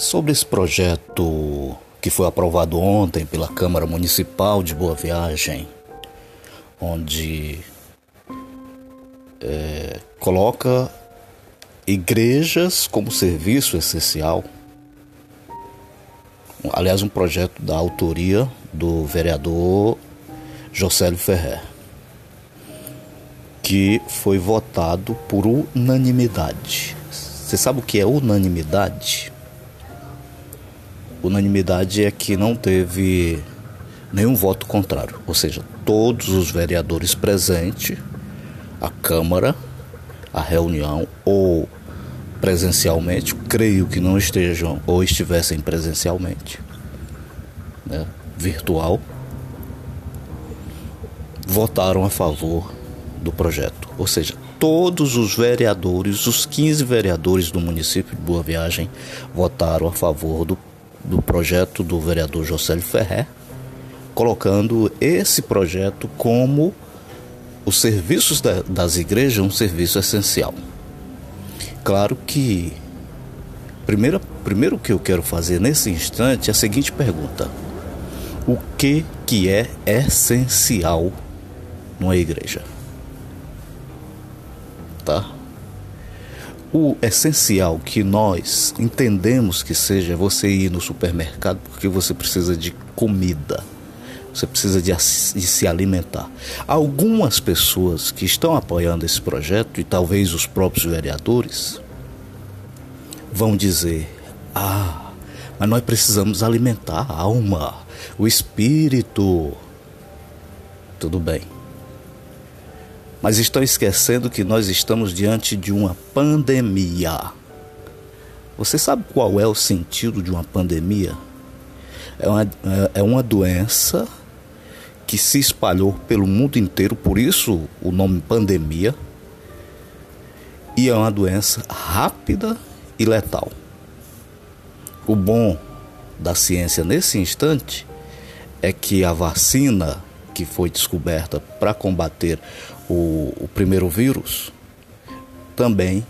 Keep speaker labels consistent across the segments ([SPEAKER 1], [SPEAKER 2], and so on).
[SPEAKER 1] Sobre esse projeto que foi aprovado ontem pela Câmara Municipal de Boa Viagem, onde é, coloca igrejas como serviço essencial. Aliás, um projeto da autoria do vereador Josélio Ferrer, que foi votado por unanimidade. Você sabe o que é unanimidade? Unanimidade é que não teve nenhum voto contrário, ou seja, todos os vereadores presentes, a Câmara, a reunião ou presencialmente, creio que não estejam ou estivessem presencialmente, né, virtual, votaram a favor do projeto. Ou seja, todos os vereadores, os 15 vereadores do município de Boa Viagem, votaram a favor do, do projeto do vereador Josélio Ferrer, colocando esse projeto como os serviços da, das igrejas um serviço essencial. Claro que primeiro, primeiro que eu quero fazer nesse instante é a seguinte pergunta: o que que é essencial numa igreja? O essencial que nós entendemos que seja você ir no supermercado porque você precisa de comida. Você precisa de, de, se alimentar. Algumas pessoas que estão apoiando esse projeto, e talvez os próprios vereadores, vão dizer: Ah, mas nós precisamos alimentar a alma, o espírito. Tudo bem. Mas estão esquecendo que nós estamos diante de uma pandemia. Você sabe qual é o sentido de uma pandemia? É uma, é uma doença que se espalhou pelo mundo inteiro, por isso o nome pandemia. E é uma doença rápida e letal. O bom da ciência nesse instante é que a vacina que foi descoberta para combater o, o primeiro vírus também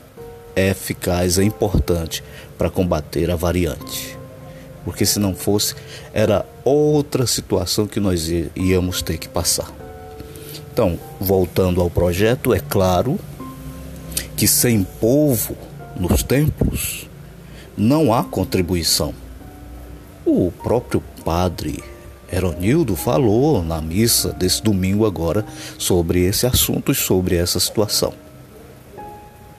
[SPEAKER 1] é eficaz, é importante para combater a variante porque se não fosse, era outra situação que nós íamos ter que passar. Então, voltando ao projeto, é claro que sem povo nos templos não há contribuição. O próprio padre Eronildo falou na missa desse domingo agora sobre esse assunto e sobre essa situação.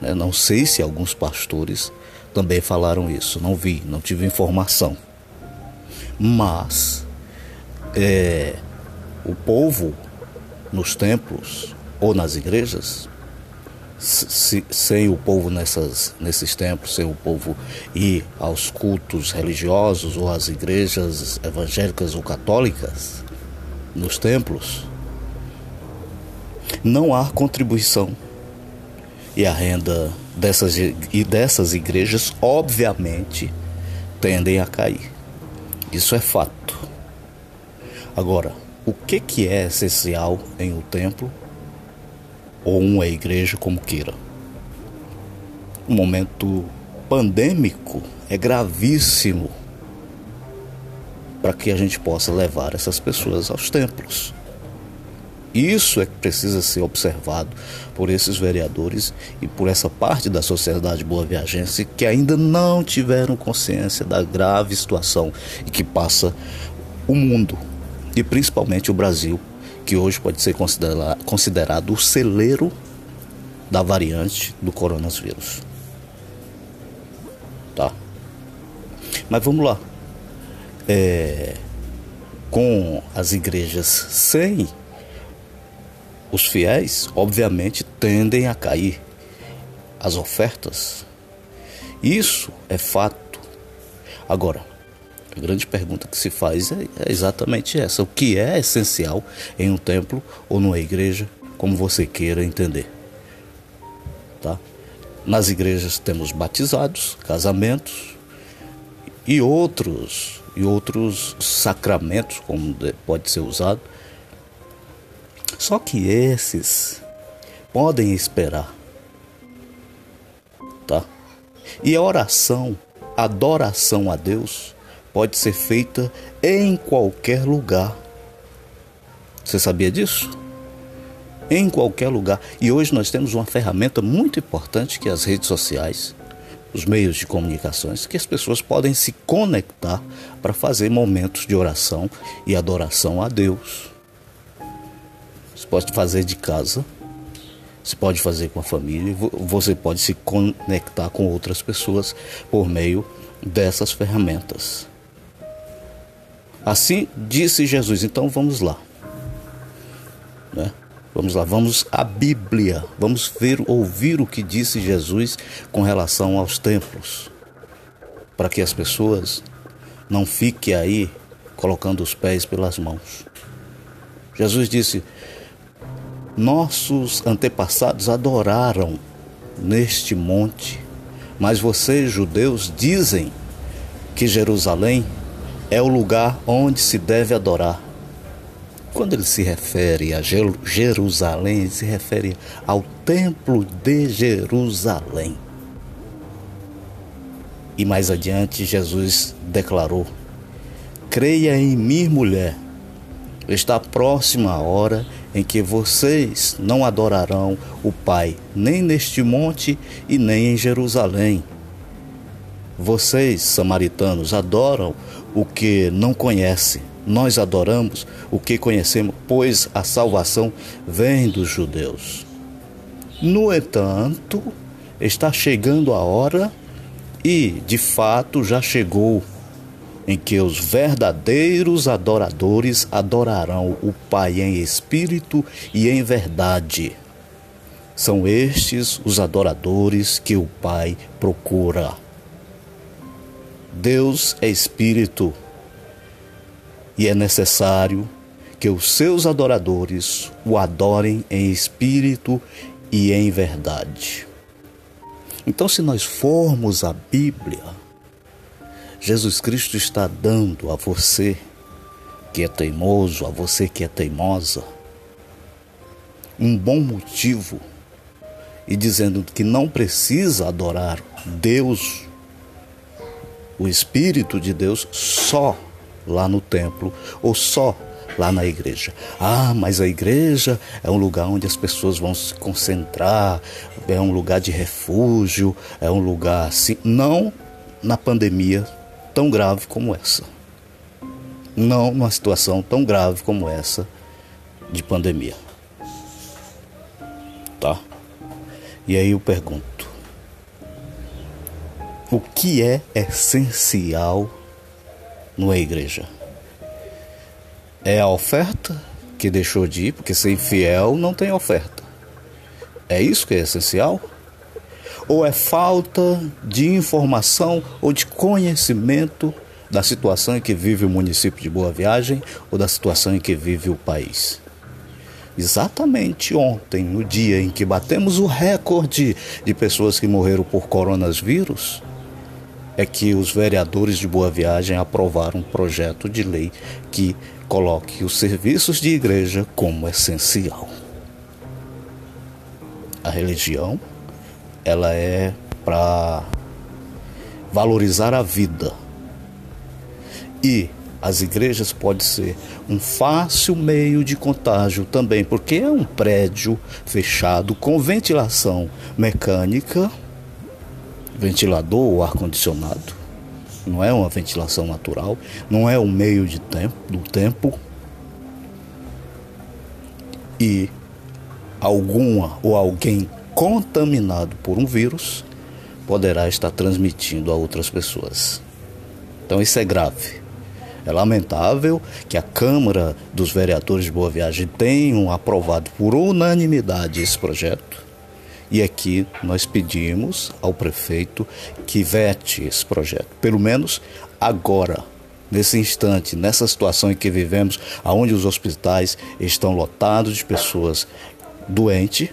[SPEAKER 1] Né, não sei se alguns pastores também falaram isso, não vi, não tive informação. Mas é, o povo nos templos ou nas igrejas, se, sem o povo nessas, nesses templos, sem o povo ir aos cultos religiosos ou às igrejas evangélicas ou católicas, nos templos, não há contribuição. E a renda dessas, e dessas igrejas, obviamente, tendem a cair. Isso é fato. Agora, o que, que é essencial em um templo ou uma igreja, como queira? O momento pandêmico é gravíssimo para que a gente possa levar essas pessoas aos templos. Isso é que precisa ser observado por esses vereadores e por essa parte da sociedade boa-viajense que ainda não tiveram consciência da grave situação e que passa o mundo e principalmente o Brasil, que hoje pode ser considerado o celeiro da variante do coronavírus. Tá? Mas vamos lá. É, com as igrejas sem os fiéis, obviamente, tendem a cair as ofertas. Isso é fato. Agora, a grande pergunta que se faz é, é exatamente essa: o que é essencial em um templo ou numa igreja, como você queira entender. Tá? Nas igrejas temos batizados, casamentos e outros e outros sacramentos como pode ser usado só que esses podem esperar, tá? E a oração adoração a Deus pode ser feita em qualquer lugar. Você sabia disso? Em qualquer lugar. E hoje nós temos uma ferramenta muito importante que é as redes sociais, os meios de comunicações, que as pessoas podem se conectar para fazer momentos de oração e adoração a Deus. Você pode fazer de casa, você pode fazer com a família, você pode se conectar com outras pessoas por meio dessas ferramentas. Assim disse Jesus. Então vamos lá. Né? Vamos lá, vamos à Bíblia. Vamos ver, ouvir o que disse Jesus com relação aos templos. Para que as pessoas não fiquem aí colocando os pés pelas mãos. Jesus disse: nossos antepassados adoraram neste monte, mas vocês, judeus, dizem que Jerusalém é o lugar onde se deve adorar. Quando ele se refere a Jerusalém, ele se refere ao Templo de Jerusalém. E mais adiante, Jesus declarou: Creia em mim, mulher, está próxima a hora em que vocês não adorarão o Pai, nem neste monte e nem em Jerusalém. Vocês, samaritanos, adoram o que não conhecem. Nós adoramos o que conhecemos, pois a salvação vem dos judeus. No entanto, está chegando a hora, e de fato já chegou, em que os verdadeiros adoradores adorarão o Pai em espírito e em verdade. São estes os adoradores que o Pai procura. Deus é espírito e é necessário que os seus adoradores o adorem em espírito e em verdade. Então, se nós formos a Bíblia, Jesus Cristo está dando a você que é teimoso, a você que é teimosa, um bom motivo e dizendo que não precisa adorar Deus, o Espírito de Deus, só lá no templo ou só lá na igreja. Ah, mas a igreja é um lugar onde as pessoas vão se concentrar, é um lugar de refúgio, é um lugar assim. Não na pandemia tão grave como essa. Não numa situação tão grave como essa de pandemia. Tá? E aí eu pergunto: o que é essencial numa igreja? É a oferta que deixou de ir, porque sem fiel não tem oferta. É isso que é essencial? ou é falta de informação ou de conhecimento da situação em que vive o município de Boa Viagem ou da situação em que vive o país. Exatamente ontem, no dia em que batemos o recorde de pessoas que morreram por coronavírus, é que os vereadores de Boa Viagem aprovaram um projeto de lei que coloque os serviços de igreja como essencial. A religião ela é para valorizar a vida. E as igrejas pode ser um fácil meio de contágio também, porque é um prédio fechado com ventilação mecânica, ventilador ou ar condicionado. Não é uma ventilação natural, não é um meio de tempo, do tempo. E alguma ou alguém contaminado por um vírus poderá estar transmitindo a outras pessoas. Então isso é grave. É lamentável que a Câmara dos Vereadores de Boa Viagem tenham aprovado por unanimidade esse projeto. E aqui nós pedimos ao prefeito que vete esse projeto, pelo menos agora, nesse instante, nessa situação em que vivemos, aonde os hospitais estão lotados de pessoas doentes,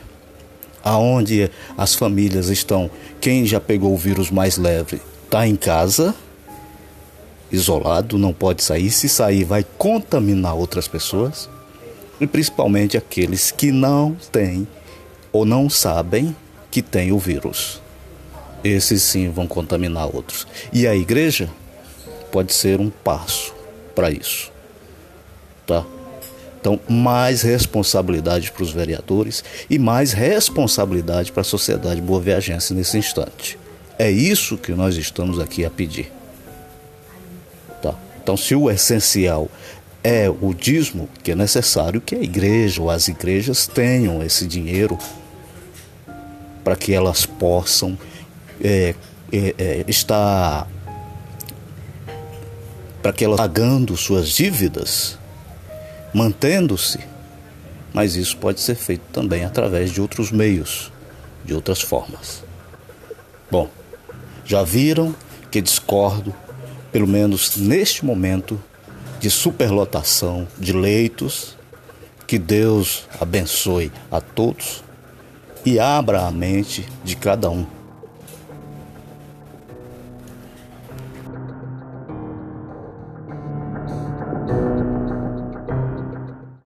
[SPEAKER 1] aonde as famílias estão, quem já pegou o vírus mais leve está em casa, isolado, não pode sair. Se sair, vai contaminar outras pessoas, e principalmente aqueles que não têm ou não sabem que tem o vírus. esses sim vão contaminar outros. E a igreja pode ser um passo para isso. Tá? Então, mais responsabilidade para os vereadores e mais responsabilidade para a sociedade boa-viagense nesse instante. É isso que nós estamos aqui a pedir. Tá? Então, se o essencial é o dízimo, que é necessário que a igreja ou as igrejas tenham esse dinheiro para que elas possam é, é, é, estar para que elas pagando suas dívidas, mantendo-se, mas isso pode ser feito também através de outros meios, de outras formas. Bom, já viram que discordo, pelo menos neste momento, de superlotação de leitos. Que Deus abençoe a todos e abra a mente de cada um